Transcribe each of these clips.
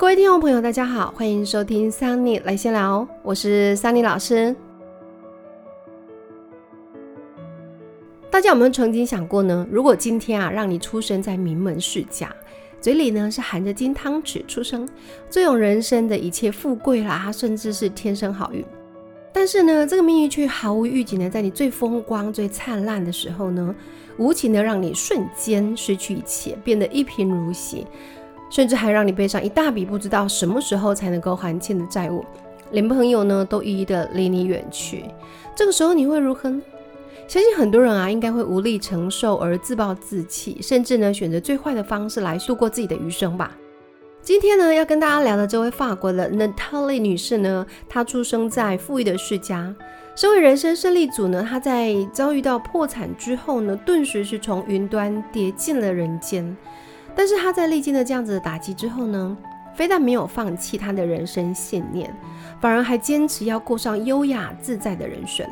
各位听众朋友，大家好，欢迎收听桑尼来闲聊，我是桑尼老师。大家有没有曾经想过呢？如果今天啊，让你出生在名门世家，嘴里呢是含着金汤匙出生，最有人生的一切富贵啦，甚至是天生好运。但是呢，这个命运却毫无预警的，在你最风光、最灿烂的时候呢，无情的让你瞬间失去一切，变得一贫如洗。甚至还让你背上一大笔不知道什么时候才能够还清的债务，连朋友呢都一一的离你远去。这个时候你会如何呢？相信很多人啊，应该会无力承受而自暴自弃，甚至呢选择最坏的方式来度过自己的余生吧。今天呢要跟大家聊的这位法国的 Natalie 女士呢，她出生在富裕的世家，身为人生胜利组呢，她在遭遇到破产之后呢，顿时是从云端跌进了人间。但是他在历经了这样子的打击之后呢，非但没有放弃他的人生信念，反而还坚持要过上优雅自在的人生。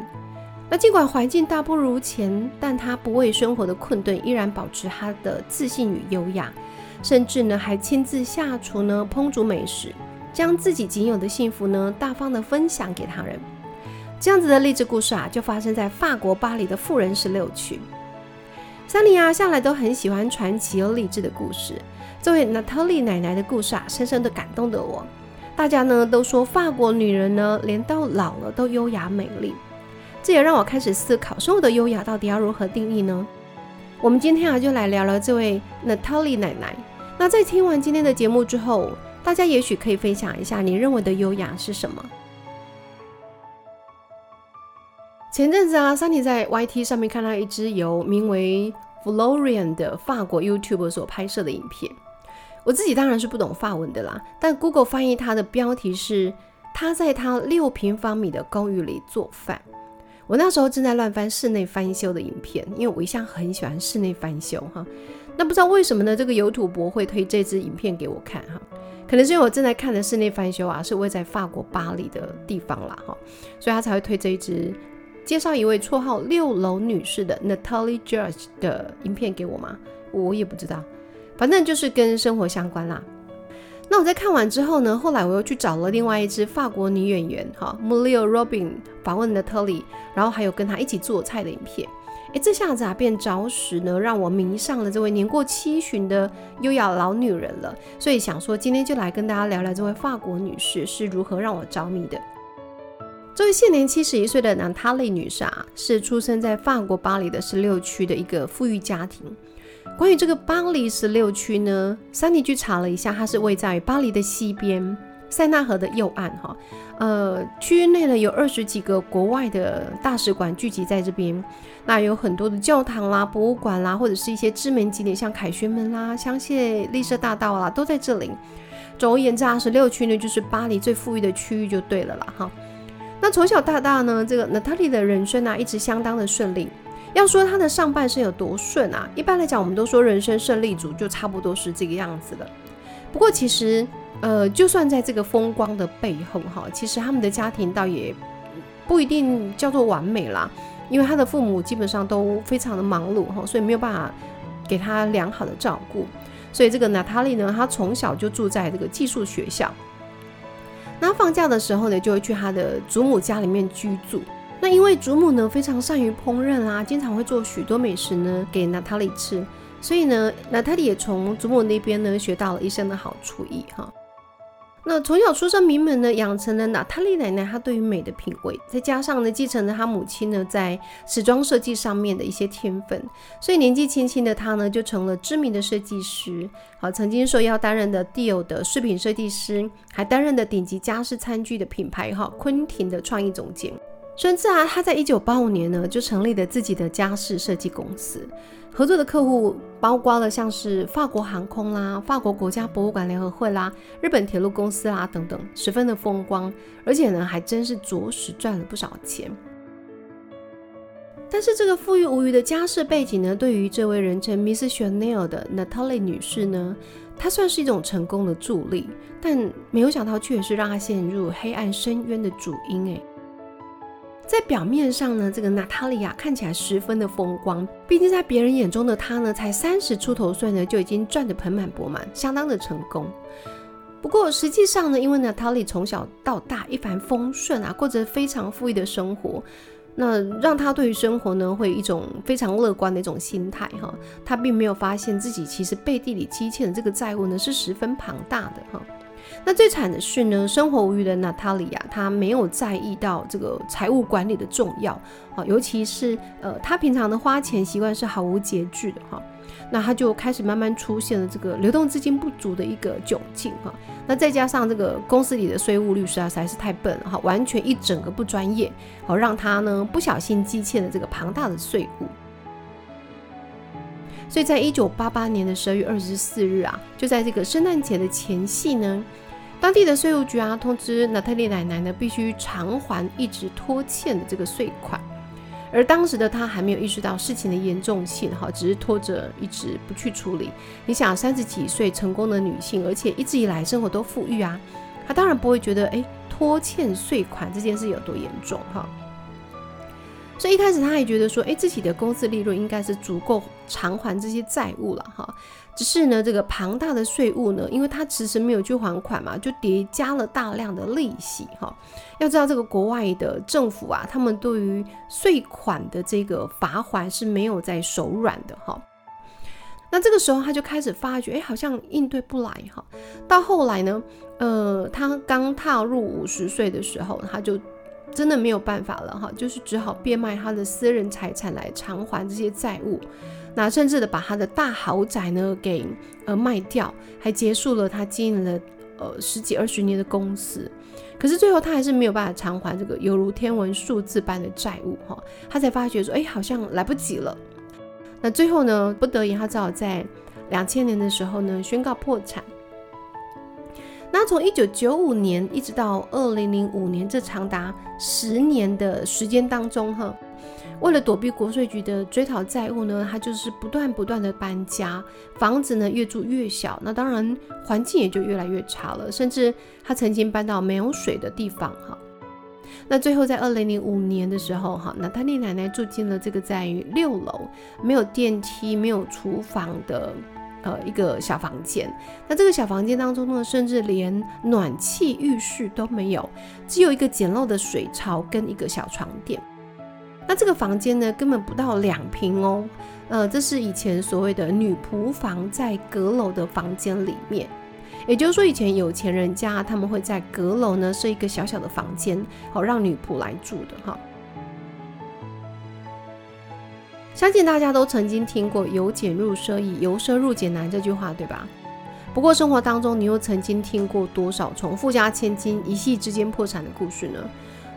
那尽管环境大不如前，但他不畏生活的困顿，依然保持他的自信与优雅，甚至呢还亲自下厨呢烹煮美食，将自己仅有的幸福呢大方的分享给他人。这样子的励志故事啊，就发生在法国巴黎的富人十六区。桑尼啊，向来都很喜欢传奇又励志的故事。这位 Natalie 奶奶的故事啊，深深的感动了我。大家呢都说法国女人呢，连到老了都优雅美丽。这也让我开始思考，生活的优雅到底要如何定义呢？我们今天啊，就来聊聊这位 Natalie 奶奶。那在听完今天的节目之后，大家也许可以分享一下你认为的优雅是什么？前阵子啊，桑尼在 YT 上面看到一支由名为 Florian 的法国 YouTube 所拍摄的影片。我自己当然是不懂法文的啦，但 Google 翻译它的标题是他在他六平方米的公寓里做饭。我那时候正在乱翻室内翻修的影片，因为我一向很喜欢室内翻修哈。那不知道为什么呢？这个油土博会推这支影片给我看哈，可能是因为我正在看的室内翻修啊，是位在法国巴黎的地方啦哈，所以他才会推这一支。介绍一位绰号“六楼女士”的 Natalie Judge 的影片给我吗？我也不知道，反正就是跟生活相关啦。那我在看完之后呢，后来我又去找了另外一支法国女演员哈 m u l i o Robin 访问 Natalie，然后还有跟她一起做菜的影片。哎，这下子啊，便着实呢让我迷上了这位年过七旬的优雅老女人了。所以想说今天就来跟大家聊聊这位法国女士是如何让我着迷的。这位现年七十一岁的南塔莉女士啊，是出生在法国巴黎的十六区的一个富裕家庭。关于这个巴黎十六区呢，桑尼去查了一下，它是位在巴黎的西边，塞纳河的右岸。哈，呃，区域内呢有二十几个国外的大使馆聚集在这边，那有很多的教堂啦、博物馆啦，或者是一些知名景点，像凯旋门啦、香榭丽舍大道啦，都在这里。总而言之啊，十六区呢就是巴黎最富裕的区域就对了啦，哈。那从小到大呢，这个 Natalie 的人生啊，一直相当的顺利。要说她的上半生有多顺啊，一般来讲，我们都说人生胜利组就差不多是这个样子了。不过其实，呃，就算在这个风光的背后哈，其实他们的家庭倒也不一定叫做完美啦，因为他的父母基本上都非常的忙碌哈，所以没有办法给他良好的照顾。所以这个娜塔莉呢，她从小就住在这个寄宿学校。那放假的时候呢，就会去他的祖母家里面居住。那因为祖母呢非常善于烹饪啦，经常会做许多美食呢给娜塔莉吃，所以呢，娜塔莉也从祖母那边呢学到了一身的好厨艺哈。那从小出生名门呢，养成了娜塔莉奶奶她对于美的品味，再加上呢继承了她母亲呢在时装设计上面的一些天分，所以年纪轻轻的她呢就成了知名的设计师。好，曾经受邀担任的 Dior 的饰品设计师，还担任的顶级家饰餐具的品牌哈昆廷的创意总监。甚至啊，他在一九八五年呢就成立了自己的家饰设计公司。合作的客户包括了像是法国航空啦、法国国家博物馆联合会啦、日本铁路公司啦等等，十分的风光，而且呢还真是着实赚了不少钱。但是这个富裕无余的家世背景呢，对于这位人称 Miss Chanel 的 Natalie 女士呢，她算是一种成功的助力，但没有想到却是让她陷入黑暗深渊的主因哎。在表面上呢，这个娜塔莉亚看起来十分的风光，毕竟在别人眼中的她呢，才三十出头岁呢，就已经赚得盆满钵满，相当的成功。不过实际上呢，因为娜塔莉从小到大一帆风顺啊，过着非常富裕的生活，那让她对于生活呢会一种非常乐观的一种心态哈。她并没有发现自己其实背地里积欠的这个债务呢是十分庞大的哈。那最惨的是呢，生活无余的娜塔莉亚，她没有在意到这个财务管理的重要啊，尤其是呃，她平常的花钱习惯是毫无节制的哈。那他就开始慢慢出现了这个流动资金不足的一个窘境哈。那再加上这个公司里的税务律师啊实在是太笨了哈，完全一整个不专业，好让他呢不小心积欠了这个庞大的税务。所以在一九八八年的十二月二十四日啊，就在这个圣诞节的前夕呢，当地的税务局啊通知娜塔莉奶奶呢必须偿还一直拖欠的这个税款。而当时的她还没有意识到事情的严重性，哈，只是拖着一直不去处理。你想，三十几岁成功的女性，而且一直以来生活都富裕啊，她当然不会觉得，哎，拖欠税款这件事有多严重，哈。所以一开始他也觉得说，哎，自己的公司利润应该是足够偿还这些债务了，哈。只是呢，这个庞大的税务呢，因为他迟迟没有去还款嘛，就叠加了大量的利息哈。要知道这个国外的政府啊，他们对于税款的这个罚款是没有在手软的哈。那这个时候他就开始发觉，哎，好像应对不来哈。到后来呢，呃，他刚踏入五十岁的时候，他就真的没有办法了哈，就是只好变卖他的私人财产来偿还这些债务。那甚至的把他的大豪宅呢给呃卖掉，还结束了他经营了呃十几二十年的公司，可是最后他还是没有办法偿还这个犹如天文数字般的债务哈，他才发觉说哎好像来不及了。那最后呢不得已他只好在两千年的时候呢宣告破产。那从一九九五年一直到二零零五年这长达十年的时间当中哈。为了躲避国税局的追讨债务呢，他就是不断不断的搬家，房子呢越住越小，那当然环境也就越来越差了。甚至他曾经搬到没有水的地方哈。那最后在二零零五年的时候哈，娜塔莉奶奶住进了这个在于六楼没有电梯、没有厨房的呃一个小房间。那这个小房间当中呢，甚至连暖气浴室都没有，只有一个简陋的水槽跟一个小床垫。那这个房间呢，根本不到两平哦，呃，这是以前所谓的女仆房，在阁楼的房间里面，也就是说，以前有钱人家他们会在阁楼呢设一个小小的房间，好让女仆来住的哈。相信大家都曾经听过“由俭入奢易，由奢入俭难”这句话，对吧？不过生活当中，你又曾经听过多少从富家千金一夕之间破产的故事呢？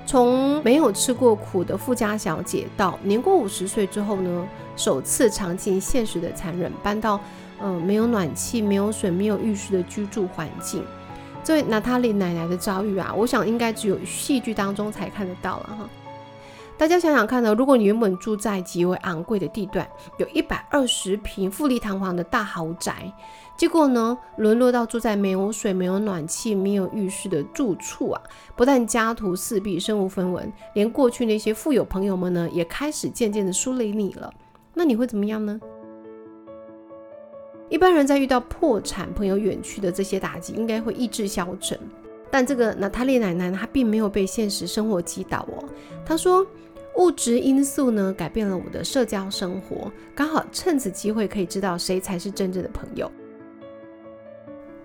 从没有吃过苦的富家小姐，到年过五十岁之后呢，首次尝尽现实的残忍，搬到呃没有暖气、没有水、没有浴室的居住环境。这位娜塔莉奶奶的遭遇啊，我想应该只有戏剧当中才看得到了哈。大家想想看呢，如果你原本住在极为昂贵的地段，有一百二十平富丽堂皇的大豪宅。结果呢，沦落到住在没有水、没有暖气、没有浴室的住处啊！不但家徒四壁、身无分文，连过去那些富有朋友们呢，也开始渐渐的疏离你了。那你会怎么样呢？一般人在遇到破产、朋友远去的这些打击，应该会意志消沉。但这个娜塔莉奶奶她并没有被现实生活击倒哦。她说，物质因素呢，改变了我的社交生活，刚好趁此机会可以知道谁才是真正的朋友。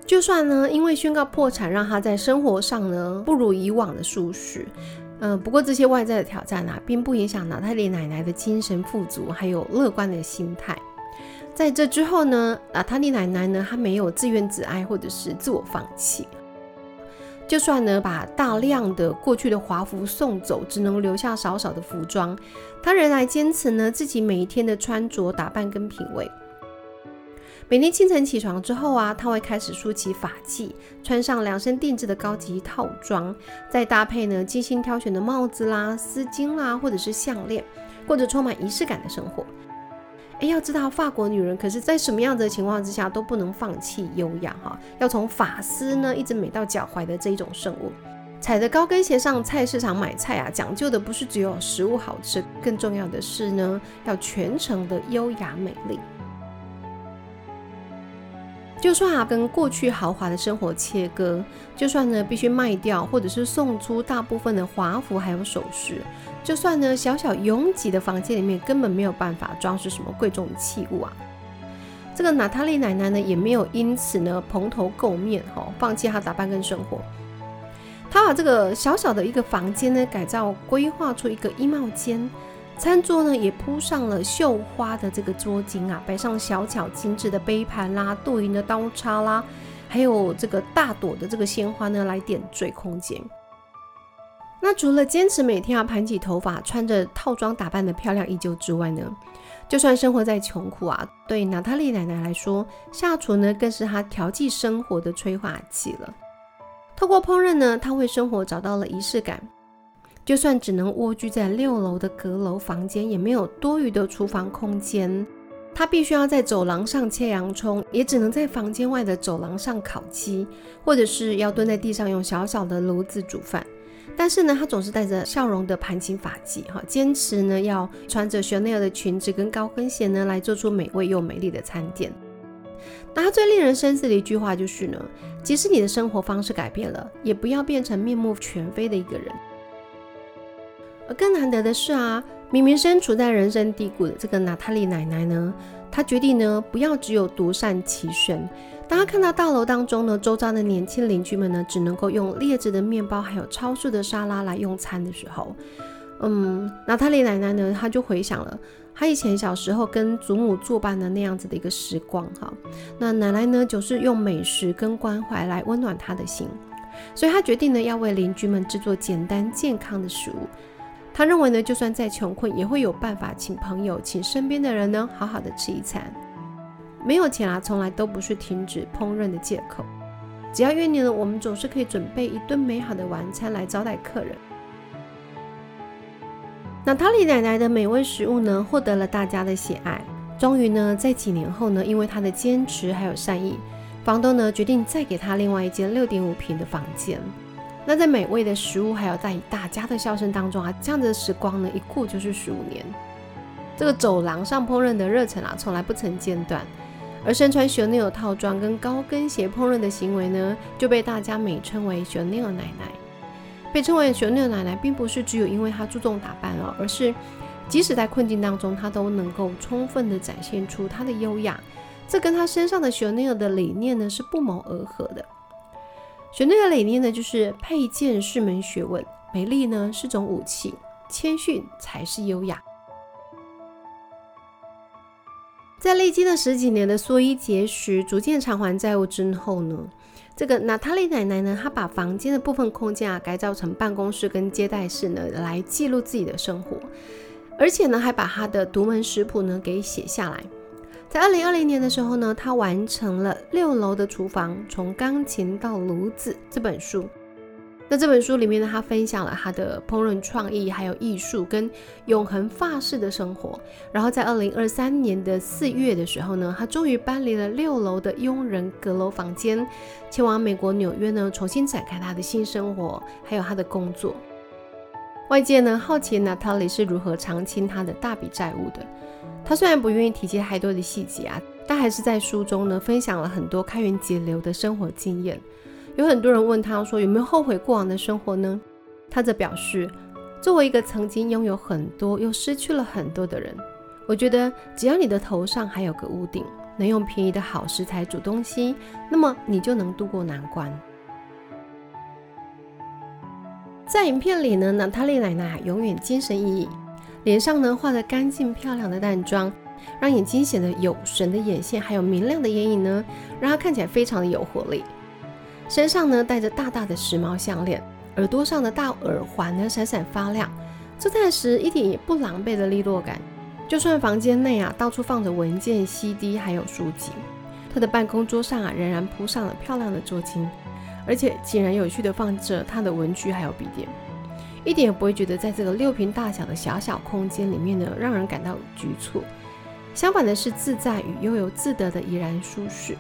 就算呢，因为宣告破产，让他在生活上呢不如以往的舒适，嗯，不过这些外在的挑战啊，并不影响娜塔莉奶奶的精神富足，还有乐观的心态。在这之后呢，娜塔莉奶奶呢，她没有自怨自哀或者是自我放弃。就算呢，把大量的过去的华服送走，只能留下少少的服装，他仍然坚持呢自己每一天的穿着打扮跟品味。每天清晨起床之后啊，他会开始梳起发髻，穿上量身定制的高级套装，再搭配呢精心挑选的帽子啦、丝巾啦，或者是项链，过着充满仪式感的生活。哎，要知道法国女人可是在什么样的情况之下都不能放弃优雅哈，要从发丝呢一直美到脚踝的这一种圣物，踩着高跟鞋上菜市场买菜啊，讲究的不是只有食物好吃，更重要的是呢要全程的优雅美丽。就算啊跟过去豪华的生活切割，就算呢必须卖掉或者是送出大部分的华服还有首饰，就算呢小小拥挤的房间里面根本没有办法装饰什么贵重的器物啊，这个娜塔莉奶奶呢也没有因此呢蓬头垢面哈，放弃她打扮跟生活。她把这个小小的一个房间呢改造规划出一个衣帽间。餐桌呢也铺上了绣花的这个桌巾啊，摆上小巧精致的杯盘啦、镀银的刀叉啦，还有这个大朵的这个鲜花呢，来点缀空间。那除了坚持每天要盘起头发、穿着套装打扮的漂亮依旧之外呢，就算生活在穷苦啊，对娜塔莉奶奶来说，下厨呢更是她调剂生活的催化剂了。透过烹饪呢，她为生活找到了仪式感。就算只能蜗居在六楼的阁楼房间，也没有多余的厨房空间。他必须要在走廊上切洋葱，也只能在房间外的走廊上烤鸡，或者是要蹲在地上用小小的炉子煮饭。但是呢，他总是带着笑容的盘起发髻，哈，坚持呢要穿着 Chanel 的裙子跟高跟鞋呢来做出美味又美丽的餐点。那他最令人深思的一句话就是呢，即使你的生活方式改变了，也不要变成面目全非的一个人。而更难得的是啊，明明身处在人生低谷的这个娜塔莉奶奶呢，她决定呢不要只有独善其身。当她看到大楼当中呢，周遭的年轻邻居们呢，只能够用劣质的面包还有超市的沙拉来用餐的时候，嗯，娜塔莉奶奶呢，她就回想了她以前小时候跟祖母作伴的那样子的一个时光哈。那奶奶呢，就是用美食跟关怀来温暖她的心，所以她决定呢要为邻居们制作简单健康的食物。他认为呢，就算再穷困，也会有办法请朋友、请身边的人呢，好好的吃一餐。没有钱啊，从来都不是停止烹饪的借口。只要愿意呢，我们总是可以准备一顿美好的晚餐来招待客人。娜塔莉奶奶的美味食物呢，获得了大家的喜爱。终于呢，在几年后呢，因为她的坚持还有善意，房东呢决定再给她另外一间六点五平的房间。那在美味的食物，还有在大家的笑声当中啊，这样的时光呢，一过就是十五年。这个走廊上烹饪的热忱啊，从来不曾间断。而身穿 Chanel 套装跟高跟鞋烹饪的行为呢，就被大家美称为 Chanel 奶奶。被称为 Chanel 奶奶，并不是只有因为她注重打扮哦，而是即使在困境当中，她都能够充分的展现出她的优雅。这跟她身上的 Chanel 的理念呢，是不谋而合的。选那个理念呢，就是配件是门学问，美丽呢是种武器，谦逊才是优雅。在历经了十几年的缩衣节食，逐渐偿还债务之后呢，这个娜塔莉奶奶呢，她把房间的部分空间啊改造成办公室跟接待室呢，来记录自己的生活，而且呢，还把她的独门食谱呢给写下来。在二零二零年的时候呢，他完成了六楼的厨房从钢琴到炉子这本书。那这本书里面呢，他分享了他的烹饪创意，还有艺术跟永恒法式的生活。然后在二零二三年的四月的时候呢，他终于搬离了六楼的佣人阁楼房间，前往美国纽约呢，重新展开他的新生活，还有他的工作。外界呢好奇 Natalie 是如何偿清他的大笔债务的。他虽然不愿意提及太多的细节啊，但还是在书中呢分享了很多开源节流的生活经验。有很多人问他说有没有后悔过往的生活呢？他则表示，作为一个曾经拥有很多又失去了很多的人，我觉得只要你的头上还有个屋顶，能用便宜的好食材煮东西，那么你就能度过难关。在影片里呢，娜塔莉奶奶永远精神奕奕。脸上呢画着干净漂亮的淡妆，让眼睛显得有神的眼线，还有明亮的眼影呢，让她看起来非常的有活力。身上呢戴着大大的时髦项链，耳朵上的大耳环呢闪闪发亮，做菜时一点也不狼狈的利落感。就算房间内啊到处放着文件、CD 还有书籍，她的办公桌上啊仍然铺上了漂亮的桌巾，而且井然有序的放着她的文具还有笔电。一点也不会觉得在这个六平大小的小小空间里面呢，让人感到局促。相反的是，自在与悠游自得的怡然舒适。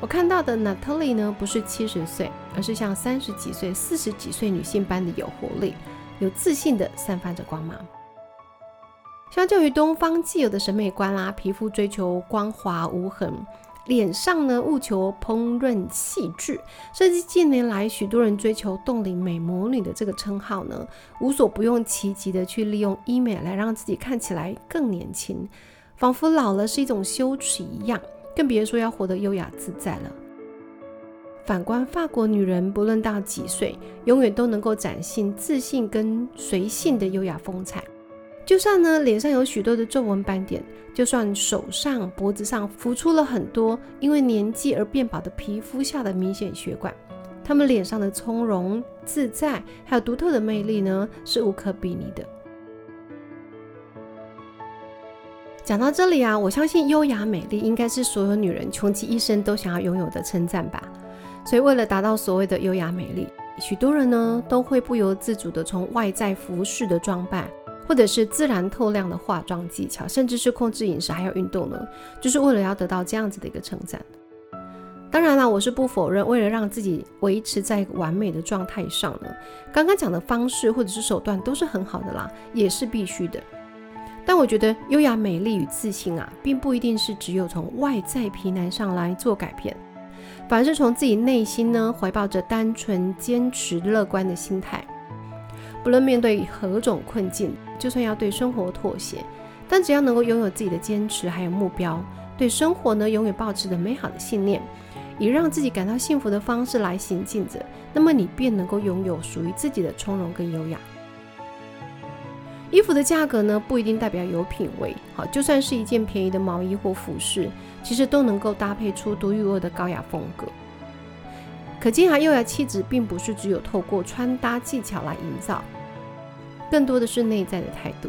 我看到的 Natalie 呢，不是七十岁，而是像三十几岁、四十几岁女性般的有活力、有自信的散发着光芒。相较于东方既有的审美观啦，皮肤追求光滑无痕，脸上呢务求烹饪细致，甚至近年来许多人追求冻龄美魔女的这个称号呢，无所不用其极的去利用医美来让自己看起来更年轻，仿佛老了是一种羞耻一样，更别说要活得优雅自在了。反观法国女人，不论到几岁，永远都能够展现自信跟随性的优雅风采。就算呢脸上有许多的皱纹斑点，就算手上、脖子上浮出了很多因为年纪而变薄的皮肤下的明显血管，她们脸上的从容自在，还有独特的魅力呢，是无可比拟的。讲到这里啊，我相信优雅美丽应该是所有女人穷其一生都想要拥有的称赞吧。所以为了达到所谓的优雅美丽，许多人呢都会不由自主的从外在服饰的装扮。或者是自然透亮的化妆技巧，甚至是控制饮食还有运动呢，就是为了要得到这样子的一个称赞。当然啦，我是不否认，为了让自己维持在完美的状态上呢，刚刚讲的方式或者是手段都是很好的啦，也是必须的。但我觉得优雅、美丽与自信啊，并不一定是只有从外在皮囊上来做改变，反而是从自己内心呢，怀抱着单纯、坚持、乐观的心态。不论面对何种困境，就算要对生活妥协，但只要能够拥有自己的坚持还有目标，对生活呢永远保持着美好的信念，以让自己感到幸福的方式来行进着，那么你便能够拥有属于自己的从容跟优雅。衣服的价格呢不一定代表有品味，好，就算是一件便宜的毛衣或服饰，其实都能够搭配出独一无二的高雅风格。可见啊，优雅气质并不是只有透过穿搭技巧来营造，更多的是内在的态度。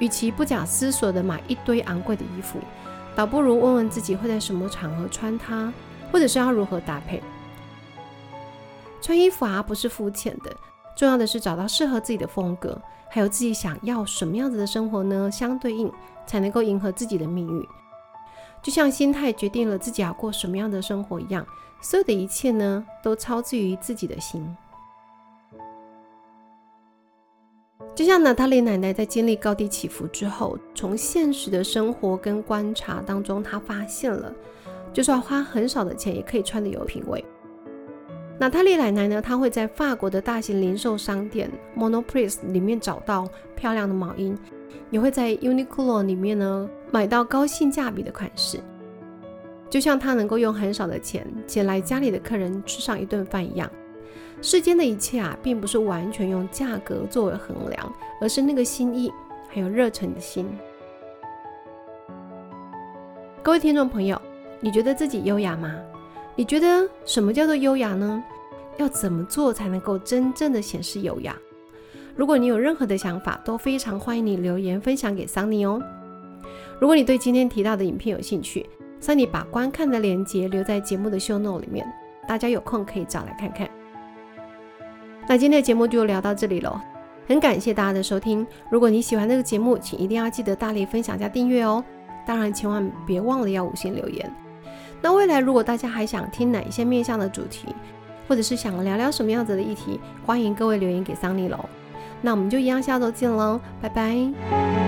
与其不假思索地买一堆昂贵的衣服，倒不如问问自己会在什么场合穿它，或者是要如何搭配。穿衣服啊，不是肤浅的，重要的是找到适合自己的风格，还有自己想要什么样子的生活呢？相对应才能够迎合自己的命运。就像心态决定了自己要过什么样的生活一样。所有的一切呢，都超自于自己的心。就像娜塔莉奶奶在经历高低起伏之后，从现实的生活跟观察当中，她发现了，就算花很少的钱，也可以穿的有品味。娜塔莉奶奶呢，她会在法国的大型零售商店 Monoprix 里面找到漂亮的毛衣，也会在 Uniqlo 里面呢买到高性价比的款式。就像他能够用很少的钱请来家里的客人吃上一顿饭一样，世间的一切啊，并不是完全用价格作为衡量，而是那个心意还有热忱的心。各位听众朋友，你觉得自己优雅吗？你觉得什么叫做优雅呢？要怎么做才能够真正的显示优雅？如果你有任何的想法，都非常欢迎你留言分享给桑尼哦。如果你对今天提到的影片有兴趣，桑尼把观看的链接留在节目的 show note 里面，大家有空可以找来看看。那今天的节目就聊到这里喽，很感谢大家的收听。如果你喜欢这个节目，请一定要记得大力分享加订阅哦。当然，千万别忘了要五星留言。那未来如果大家还想听哪一些面向的主题，或者是想聊聊什么样子的议题，欢迎各位留言给桑尼喽。那我们就一样下周见喽，拜拜。